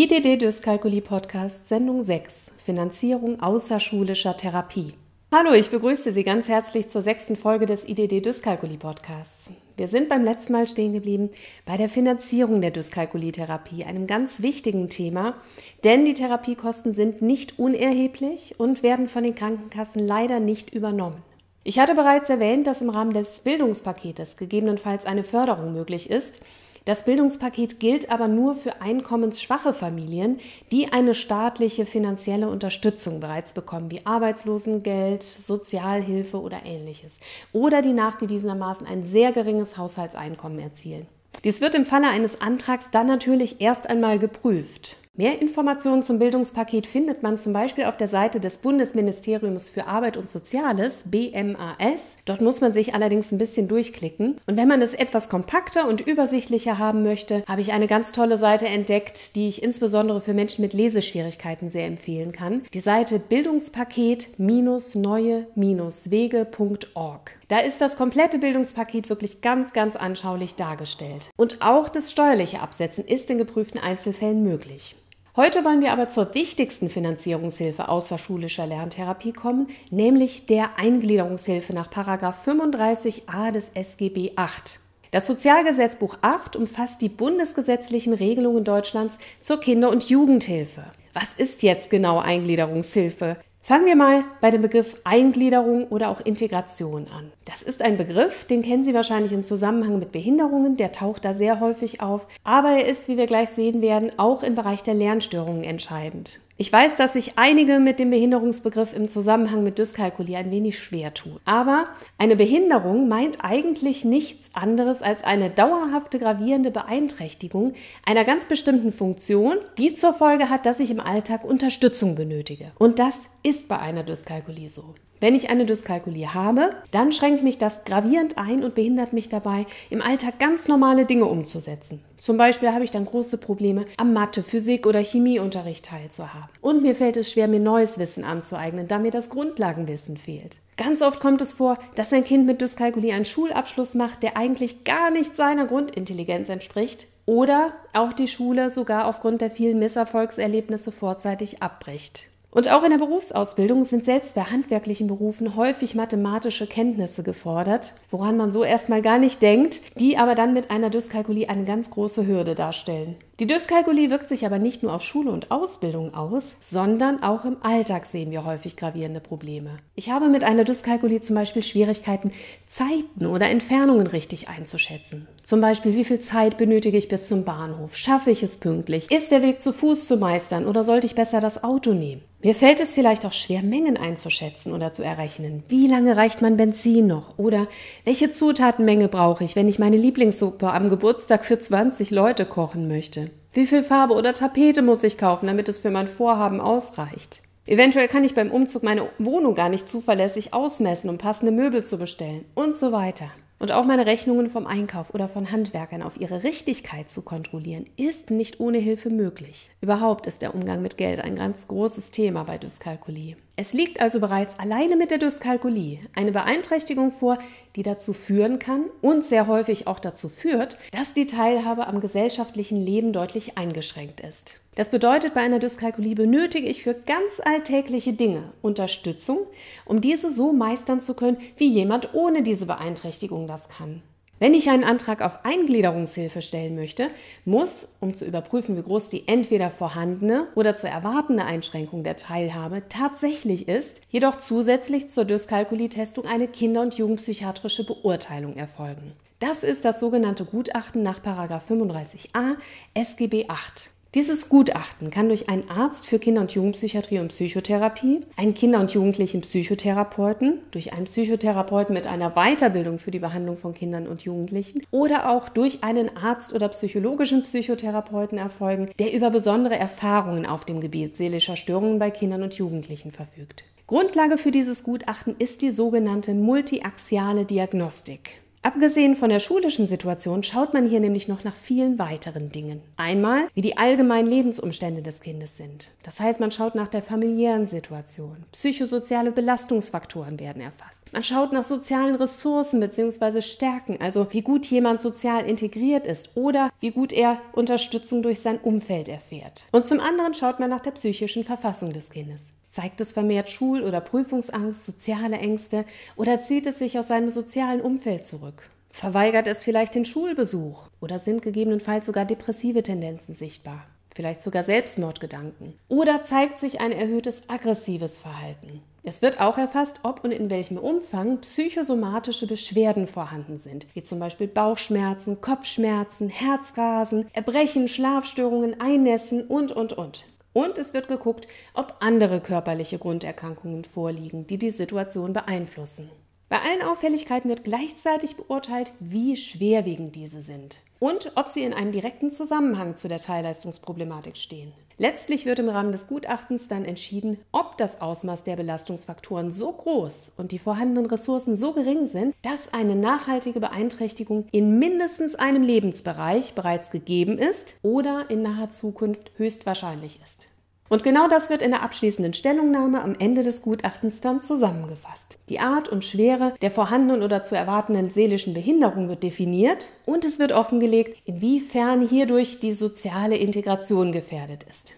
IDD Dyskalkulie Podcast Sendung 6 Finanzierung außerschulischer Therapie. Hallo, ich begrüße Sie ganz herzlich zur sechsten Folge des IDD Dyskalkulie Podcasts. Wir sind beim letzten Mal stehen geblieben bei der Finanzierung der Dyskalkulietherapie, einem ganz wichtigen Thema, denn die Therapiekosten sind nicht unerheblich und werden von den Krankenkassen leider nicht übernommen. Ich hatte bereits erwähnt, dass im Rahmen des Bildungspaketes gegebenenfalls eine Förderung möglich ist. Das Bildungspaket gilt aber nur für einkommensschwache Familien, die eine staatliche finanzielle Unterstützung bereits bekommen, wie Arbeitslosengeld, Sozialhilfe oder ähnliches, oder die nachgewiesenermaßen ein sehr geringes Haushaltseinkommen erzielen. Dies wird im Falle eines Antrags dann natürlich erst einmal geprüft. Mehr Informationen zum Bildungspaket findet man zum Beispiel auf der Seite des Bundesministeriums für Arbeit und Soziales, BMAS. Dort muss man sich allerdings ein bisschen durchklicken. Und wenn man es etwas kompakter und übersichtlicher haben möchte, habe ich eine ganz tolle Seite entdeckt, die ich insbesondere für Menschen mit Leseschwierigkeiten sehr empfehlen kann. Die Seite Bildungspaket-neue-wege.org. Da ist das komplette Bildungspaket wirklich ganz, ganz anschaulich dargestellt. Und auch das steuerliche Absetzen ist in geprüften Einzelfällen möglich. Heute wollen wir aber zur wichtigsten Finanzierungshilfe außerschulischer Lerntherapie kommen, nämlich der Eingliederungshilfe nach 35a des SGB VIII. Das Sozialgesetzbuch 8 umfasst die bundesgesetzlichen Regelungen Deutschlands zur Kinder- und Jugendhilfe. Was ist jetzt genau Eingliederungshilfe? Fangen wir mal bei dem Begriff Eingliederung oder auch Integration an. Das ist ein Begriff, den kennen Sie wahrscheinlich im Zusammenhang mit Behinderungen, der taucht da sehr häufig auf, aber er ist, wie wir gleich sehen werden, auch im Bereich der Lernstörungen entscheidend. Ich weiß, dass sich einige mit dem Behinderungsbegriff im Zusammenhang mit Dyskalkulie ein wenig schwer tun. Aber eine Behinderung meint eigentlich nichts anderes als eine dauerhafte gravierende Beeinträchtigung einer ganz bestimmten Funktion, die zur Folge hat, dass ich im Alltag Unterstützung benötige. Und das ist bei einer Dyskalkulie so. Wenn ich eine Dyskalkulie habe, dann schränkt mich das gravierend ein und behindert mich dabei, im Alltag ganz normale Dinge umzusetzen. Zum Beispiel habe ich dann große Probleme, am Mathe, Physik oder Chemieunterricht teilzuhaben. Und mir fällt es schwer, mir neues Wissen anzueignen, da mir das Grundlagenwissen fehlt. Ganz oft kommt es vor, dass ein Kind mit Dyskalkulie einen Schulabschluss macht, der eigentlich gar nicht seiner Grundintelligenz entspricht. Oder auch die Schule sogar aufgrund der vielen Misserfolgserlebnisse vorzeitig abbricht. Und auch in der Berufsausbildung sind selbst bei handwerklichen Berufen häufig mathematische Kenntnisse gefordert, woran man so erstmal gar nicht denkt, die aber dann mit einer Dyskalkulie eine ganz große Hürde darstellen. Die Dyskalkulie wirkt sich aber nicht nur auf Schule und Ausbildung aus, sondern auch im Alltag sehen wir häufig gravierende Probleme. Ich habe mit einer Dyskalkulie zum Beispiel Schwierigkeiten, Zeiten oder Entfernungen richtig einzuschätzen. Zum Beispiel, wie viel Zeit benötige ich bis zum Bahnhof? Schaffe ich es pünktlich? Ist der Weg zu Fuß zu meistern oder sollte ich besser das Auto nehmen? Mir fällt es vielleicht auch schwer, Mengen einzuschätzen oder zu errechnen. Wie lange reicht mein Benzin noch? Oder welche Zutatenmenge brauche ich, wenn ich meine Lieblingssuppe am Geburtstag für 20 Leute kochen möchte? Wie viel Farbe oder Tapete muss ich kaufen, damit es für mein Vorhaben ausreicht? Eventuell kann ich beim Umzug meine Wohnung gar nicht zuverlässig ausmessen, um passende Möbel zu bestellen und so weiter. Und auch meine Rechnungen vom Einkauf oder von Handwerkern auf ihre Richtigkeit zu kontrollieren, ist nicht ohne Hilfe möglich. Überhaupt ist der Umgang mit Geld ein ganz großes Thema bei Dyskalkulie. Es liegt also bereits alleine mit der Dyskalkulie eine Beeinträchtigung vor, die dazu führen kann und sehr häufig auch dazu führt, dass die Teilhabe am gesellschaftlichen Leben deutlich eingeschränkt ist. Das bedeutet, bei einer Dyskalkulie benötige ich für ganz alltägliche Dinge Unterstützung, um diese so meistern zu können, wie jemand ohne diese Beeinträchtigung das kann. Wenn ich einen Antrag auf Eingliederungshilfe stellen möchte, muss, um zu überprüfen, wie groß die entweder vorhandene oder zu erwartende Einschränkung der Teilhabe tatsächlich ist, jedoch zusätzlich zur Dyskalkulie-Testung eine kinder- und jugendpsychiatrische Beurteilung erfolgen. Das ist das sogenannte Gutachten nach 35a SGB 8. Dieses Gutachten kann durch einen Arzt für Kinder- und Jugendpsychiatrie und Psychotherapie, einen Kinder- und Jugendlichen Psychotherapeuten, durch einen Psychotherapeuten mit einer Weiterbildung für die Behandlung von Kindern und Jugendlichen oder auch durch einen Arzt oder psychologischen Psychotherapeuten erfolgen, der über besondere Erfahrungen auf dem Gebiet seelischer Störungen bei Kindern und Jugendlichen verfügt. Grundlage für dieses Gutachten ist die sogenannte multiaxiale Diagnostik. Abgesehen von der schulischen Situation schaut man hier nämlich noch nach vielen weiteren Dingen. Einmal, wie die allgemeinen Lebensumstände des Kindes sind. Das heißt, man schaut nach der familiären Situation. Psychosoziale Belastungsfaktoren werden erfasst. Man schaut nach sozialen Ressourcen bzw. Stärken, also wie gut jemand sozial integriert ist oder wie gut er Unterstützung durch sein Umfeld erfährt. Und zum anderen schaut man nach der psychischen Verfassung des Kindes. Zeigt es vermehrt Schul- oder Prüfungsangst, soziale Ängste oder zieht es sich aus seinem sozialen Umfeld zurück? Verweigert es vielleicht den Schulbesuch oder sind gegebenenfalls sogar depressive Tendenzen sichtbar? Vielleicht sogar Selbstmordgedanken? Oder zeigt sich ein erhöhtes aggressives Verhalten? Es wird auch erfasst, ob und in welchem Umfang psychosomatische Beschwerden vorhanden sind, wie zum Beispiel Bauchschmerzen, Kopfschmerzen, Herzrasen, Erbrechen, Schlafstörungen, Einnässen und, und, und. Und es wird geguckt, ob andere körperliche Grunderkrankungen vorliegen, die die Situation beeinflussen. Bei allen Auffälligkeiten wird gleichzeitig beurteilt, wie schwerwiegend diese sind und ob sie in einem direkten Zusammenhang zu der Teilleistungsproblematik stehen. Letztlich wird im Rahmen des Gutachtens dann entschieden, ob das Ausmaß der Belastungsfaktoren so groß und die vorhandenen Ressourcen so gering sind, dass eine nachhaltige Beeinträchtigung in mindestens einem Lebensbereich bereits gegeben ist oder in naher Zukunft höchstwahrscheinlich ist. Und genau das wird in der abschließenden Stellungnahme am Ende des Gutachtens dann zusammengefasst. Die Art und Schwere der vorhandenen oder zu erwartenden seelischen Behinderung wird definiert und es wird offengelegt, inwiefern hierdurch die soziale Integration gefährdet ist.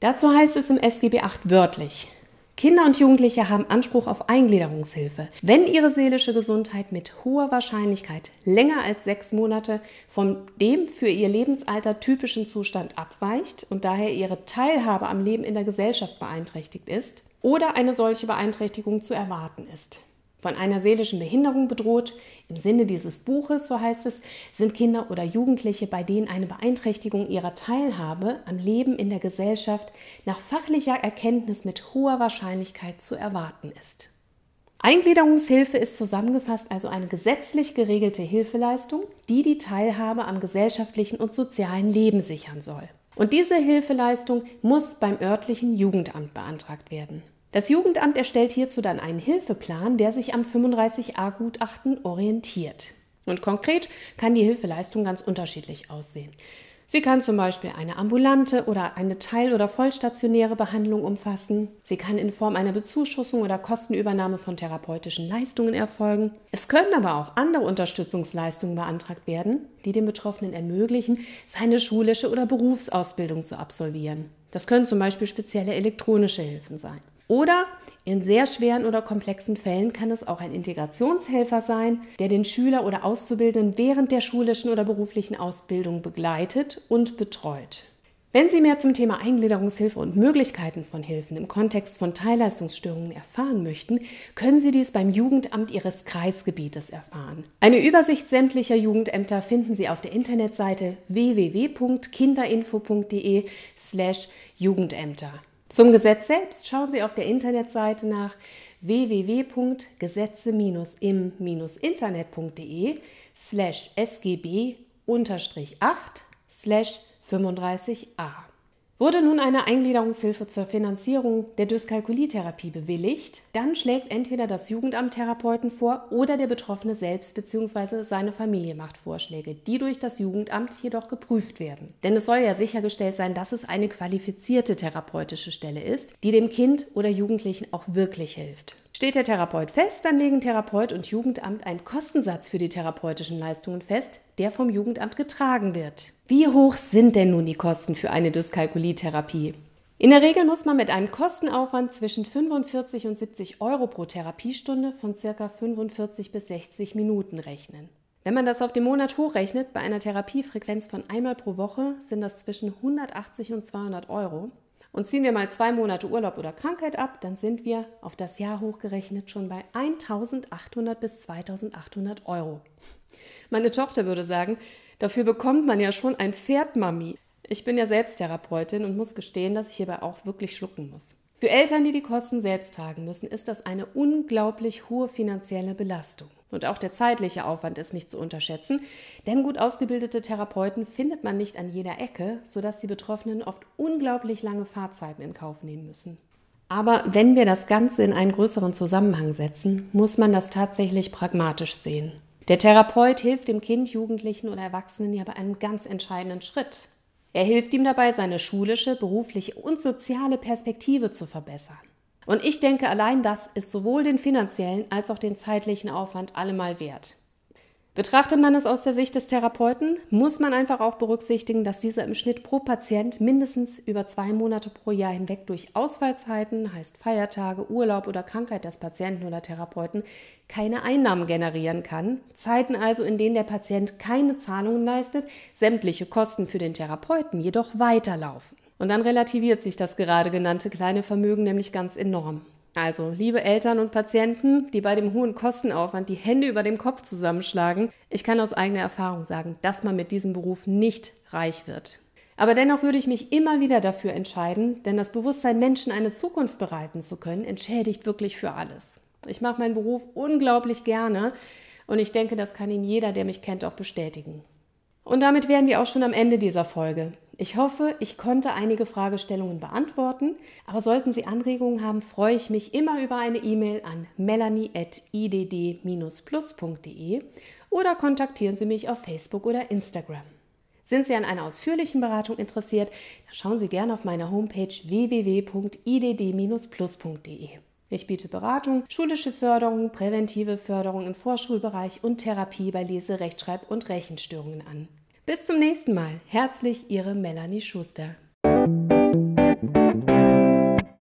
Dazu heißt es im SGB VIII wörtlich, Kinder und Jugendliche haben Anspruch auf Eingliederungshilfe, wenn ihre seelische Gesundheit mit hoher Wahrscheinlichkeit länger als sechs Monate von dem für ihr Lebensalter typischen Zustand abweicht und daher ihre Teilhabe am Leben in der Gesellschaft beeinträchtigt ist oder eine solche Beeinträchtigung zu erwarten ist von einer seelischen Behinderung bedroht. Im Sinne dieses Buches, so heißt es, sind Kinder oder Jugendliche, bei denen eine Beeinträchtigung ihrer Teilhabe am Leben in der Gesellschaft nach fachlicher Erkenntnis mit hoher Wahrscheinlichkeit zu erwarten ist. Eingliederungshilfe ist zusammengefasst also eine gesetzlich geregelte Hilfeleistung, die die Teilhabe am gesellschaftlichen und sozialen Leben sichern soll. Und diese Hilfeleistung muss beim örtlichen Jugendamt beantragt werden. Das Jugendamt erstellt hierzu dann einen Hilfeplan, der sich am 35a-Gutachten orientiert. Und konkret kann die Hilfeleistung ganz unterschiedlich aussehen. Sie kann zum Beispiel eine ambulante oder eine teil- oder vollstationäre Behandlung umfassen. Sie kann in Form einer Bezuschussung oder Kostenübernahme von therapeutischen Leistungen erfolgen. Es können aber auch andere Unterstützungsleistungen beantragt werden, die dem Betroffenen ermöglichen, seine schulische oder Berufsausbildung zu absolvieren. Das können zum Beispiel spezielle elektronische Hilfen sein. Oder in sehr schweren oder komplexen Fällen kann es auch ein Integrationshelfer sein, der den Schüler oder Auszubildenden während der schulischen oder beruflichen Ausbildung begleitet und betreut. Wenn Sie mehr zum Thema Eingliederungshilfe und Möglichkeiten von Hilfen im Kontext von Teilleistungsstörungen erfahren möchten, können Sie dies beim Jugendamt Ihres Kreisgebietes erfahren. Eine Übersicht sämtlicher Jugendämter finden Sie auf der Internetseite www.kinderinfo.de/jugendämter. Zum Gesetz selbst schauen Sie auf der Internetseite nach www.gesetze-im-internet.de slash sgb-8 slash 35a. Wurde nun eine Eingliederungshilfe zur Finanzierung der Dyskalkulietherapie bewilligt, dann schlägt entweder das Jugendamt Therapeuten vor oder der Betroffene selbst bzw. seine Familie macht Vorschläge, die durch das Jugendamt jedoch geprüft werden. Denn es soll ja sichergestellt sein, dass es eine qualifizierte therapeutische Stelle ist, die dem Kind oder Jugendlichen auch wirklich hilft. Steht der Therapeut fest, dann legen Therapeut und Jugendamt einen Kostensatz für die therapeutischen Leistungen fest, der vom Jugendamt getragen wird. Wie hoch sind denn nun die Kosten für eine Dyskalkulietherapie? In der Regel muss man mit einem Kostenaufwand zwischen 45 und 70 Euro pro Therapiestunde von ca. 45 bis 60 Minuten rechnen. Wenn man das auf den Monat hochrechnet, bei einer Therapiefrequenz von einmal pro Woche sind das zwischen 180 und 200 Euro. Und ziehen wir mal zwei Monate Urlaub oder Krankheit ab, dann sind wir auf das Jahr hochgerechnet schon bei 1800 bis 2800 Euro. Meine Tochter würde sagen, dafür bekommt man ja schon ein Pferd, Mami. Ich bin ja selbst Therapeutin und muss gestehen, dass ich hierbei auch wirklich schlucken muss. Für Eltern, die die Kosten selbst tragen müssen, ist das eine unglaublich hohe finanzielle Belastung. Und auch der zeitliche Aufwand ist nicht zu unterschätzen, denn gut ausgebildete Therapeuten findet man nicht an jeder Ecke, sodass die Betroffenen oft unglaublich lange Fahrzeiten in Kauf nehmen müssen. Aber wenn wir das Ganze in einen größeren Zusammenhang setzen, muss man das tatsächlich pragmatisch sehen. Der Therapeut hilft dem Kind, Jugendlichen oder Erwachsenen ja bei einem ganz entscheidenden Schritt. Er hilft ihm dabei, seine schulische, berufliche und soziale Perspektive zu verbessern. Und ich denke, allein das ist sowohl den finanziellen als auch den zeitlichen Aufwand allemal wert. Betrachtet man es aus der Sicht des Therapeuten, muss man einfach auch berücksichtigen, dass dieser im Schnitt pro Patient mindestens über zwei Monate pro Jahr hinweg durch Ausfallzeiten, heißt Feiertage, Urlaub oder Krankheit des Patienten oder Therapeuten, keine Einnahmen generieren kann. Zeiten also, in denen der Patient keine Zahlungen leistet, sämtliche Kosten für den Therapeuten jedoch weiterlaufen. Und dann relativiert sich das gerade genannte kleine Vermögen nämlich ganz enorm. Also, liebe Eltern und Patienten, die bei dem hohen Kostenaufwand die Hände über dem Kopf zusammenschlagen, ich kann aus eigener Erfahrung sagen, dass man mit diesem Beruf nicht reich wird. Aber dennoch würde ich mich immer wieder dafür entscheiden, denn das Bewusstsein, Menschen eine Zukunft bereiten zu können, entschädigt wirklich für alles. Ich mache meinen Beruf unglaublich gerne und ich denke, das kann Ihnen jeder, der mich kennt, auch bestätigen. Und damit wären wir auch schon am Ende dieser Folge. Ich hoffe, ich konnte einige Fragestellungen beantworten, aber sollten Sie Anregungen haben, freue ich mich immer über eine E-Mail an melanie.idd-plus.de oder kontaktieren Sie mich auf Facebook oder Instagram. Sind Sie an einer ausführlichen Beratung interessiert, dann schauen Sie gerne auf meiner Homepage www.idd-plus.de. Ich biete Beratung, schulische Förderung, präventive Förderung im Vorschulbereich und Therapie bei Lese-, Rechtschreib- und Rechenstörungen an. Bis zum nächsten Mal. Herzlich Ihre Melanie Schuster.